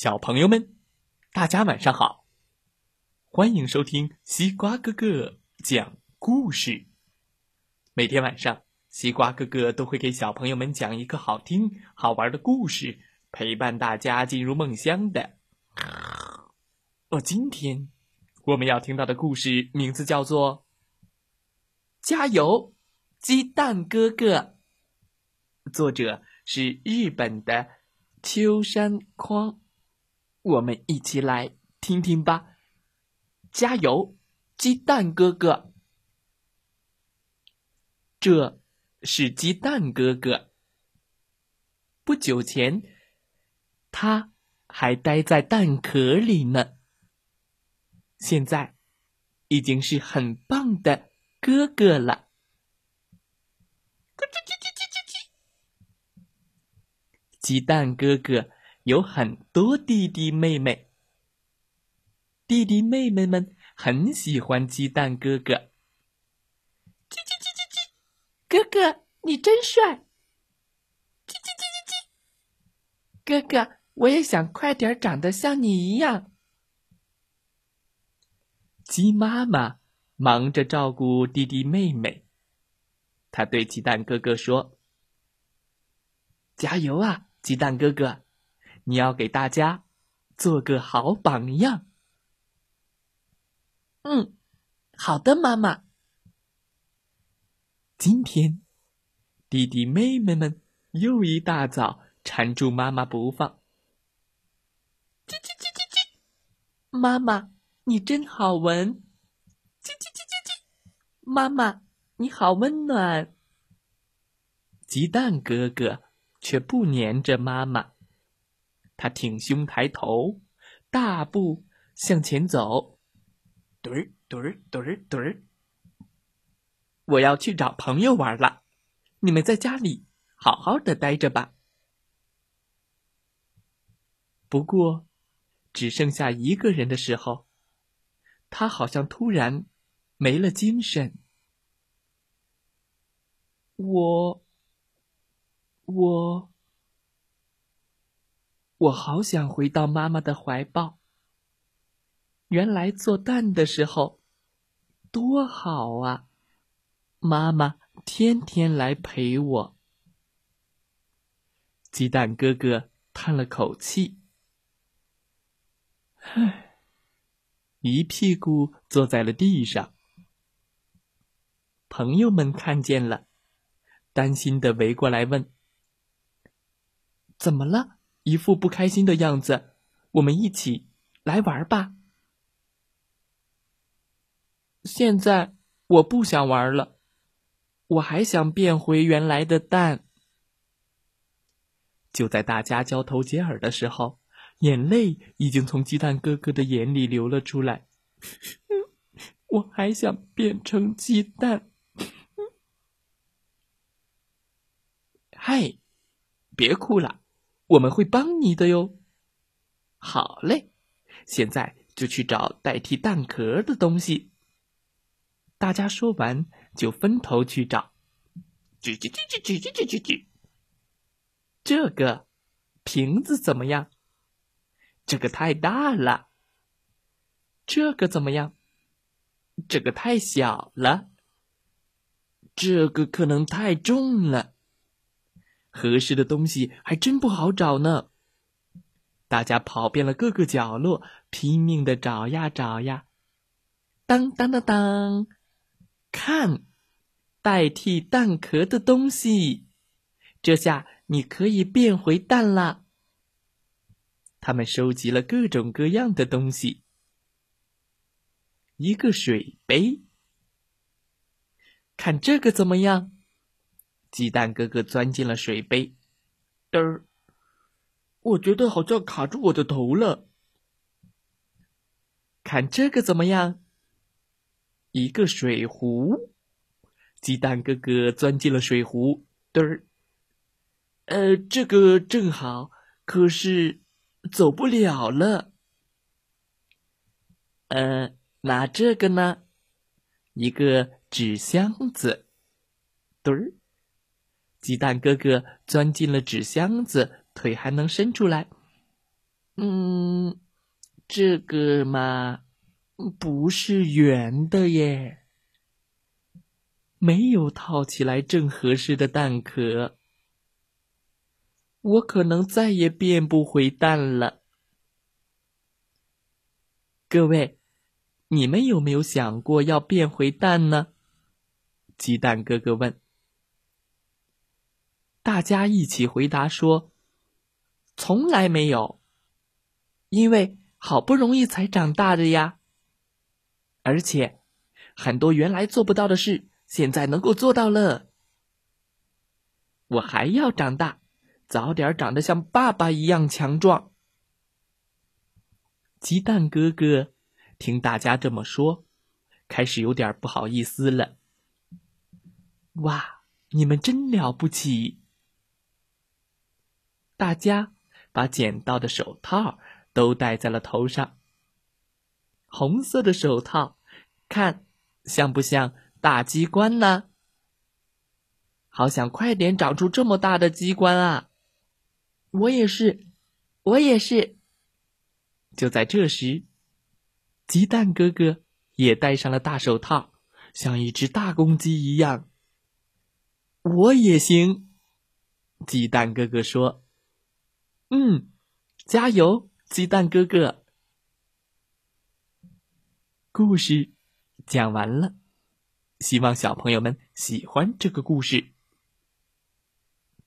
小朋友们，大家晚上好！欢迎收听西瓜哥哥讲故事。每天晚上，西瓜哥哥都会给小朋友们讲一个好听、好玩的故事，陪伴大家进入梦乡的。哦，今天我们要听到的故事名字叫做《加油，鸡蛋哥哥》，作者是日本的秋山匡。我们一起来听听吧！加油，鸡蛋哥哥！这是鸡蛋哥哥。不久前，他还待在蛋壳里呢。现在，已经是很棒的哥哥了。叽叽叽叽叽叽！鸡蛋哥哥。有很多弟弟妹妹，弟弟妹妹们很喜欢鸡蛋哥哥。叽叽叽叽叽，哥哥你真帅！叽叽叽叽叽，哥哥我也想快点长得像你一样。鸡妈妈忙着照顾弟弟妹妹，她对鸡蛋哥哥说：“加油啊，鸡蛋哥哥！”你要给大家做个好榜样。嗯，好的，妈妈。今天弟弟妹妹们又一大早缠住妈妈不放。叽叽叽叽叽，妈妈你真好闻。叽叽叽叽叽，妈妈你好温暖。鸡蛋哥哥却不粘着妈妈。他挺胸抬头，大步向前走，墩儿墩儿墩儿墩儿。我要去找朋友玩了，你们在家里好好的待着吧。不过，只剩下一个人的时候，他好像突然没了精神。我，我。我好想回到妈妈的怀抱。原来做蛋的时候多好啊！妈妈天天来陪我。鸡蛋哥哥叹了口气，唉，一屁股坐在了地上。朋友们看见了，担心的围过来问：“怎么了？”一副不开心的样子，我们一起来玩吧。现在我不想玩了，我还想变回原来的蛋。就在大家交头接耳的时候，眼泪已经从鸡蛋哥哥的眼里流了出来。我还想变成鸡蛋。嗨，别哭了。我们会帮你的哟。好嘞，现在就去找代替蛋壳的东西。大家说完，就分头去找。叽叽叽叽叽叽叽叽叽。这个瓶子怎么样？这个太大了。这个怎么样？这个太小了。这个可能太重了。合适的东西还真不好找呢。大家跑遍了各个角落，拼命的找呀找呀。当当当当，看，代替蛋壳的东西，这下你可以变回蛋了。他们收集了各种各样的东西，一个水杯，看这个怎么样？鸡蛋哥哥钻进了水杯，嘚儿，我觉得好像卡住我的头了。看这个怎么样？一个水壶，鸡蛋哥哥钻进了水壶，嘚儿，呃，这个正好，可是走不了了。呃，拿这个呢？一个纸箱子，墩儿。鸡蛋哥哥钻进了纸箱子，腿还能伸出来。嗯，这个嘛，不是圆的耶，没有套起来正合适的蛋壳，我可能再也变不回蛋了。各位，你们有没有想过要变回蛋呢？鸡蛋哥哥问。大家一起回答说：“从来没有，因为好不容易才长大的呀。而且，很多原来做不到的事，现在能够做到了。我还要长大，早点长得像爸爸一样强壮。”鸡蛋哥哥听大家这么说，开始有点不好意思了。哇，你们真了不起！大家把捡到的手套都戴在了头上。红色的手套，看像不像大机关呢？好想快点长出这么大的机关啊！我也是，我也是。就在这时，鸡蛋哥哥也戴上了大手套，像一只大公鸡一样。我也行，鸡蛋哥哥说：“嗯，加油，鸡蛋哥哥。”故事讲完了，希望小朋友们喜欢这个故事。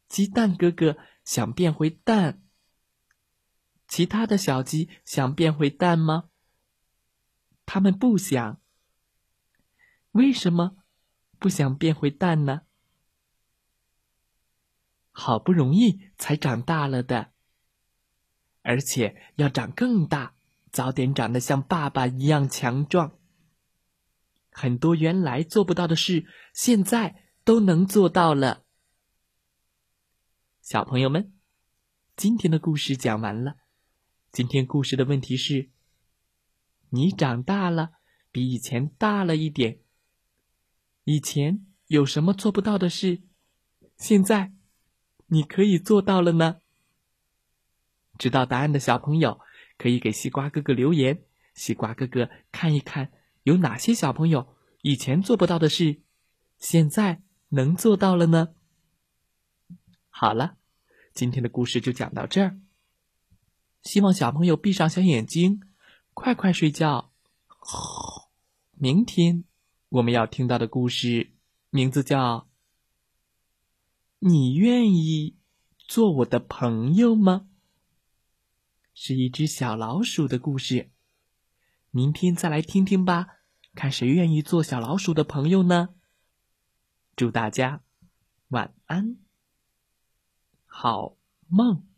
鸡蛋哥哥想变回蛋。其他的小鸡想变回蛋吗？他们不想。为什么不想变回蛋呢？好不容易才长大了的，而且要长更大，早点长得像爸爸一样强壮。很多原来做不到的事，现在都能做到了。小朋友们，今天的故事讲完了。今天故事的问题是：你长大了，比以前大了一点。以前有什么做不到的事？现在你可以做到了呢？知道答案的小朋友可以给西瓜哥哥留言，西瓜哥哥看一看有哪些小朋友以前做不到的事，现在能做到了呢？好了，今天的故事就讲到这儿。希望小朋友闭上小眼睛，快快睡觉。明天我们要听到的故事名字叫《你愿意做我的朋友吗》？是一只小老鼠的故事。明天再来听听吧，看谁愿意做小老鼠的朋友呢？祝大家晚安，好梦。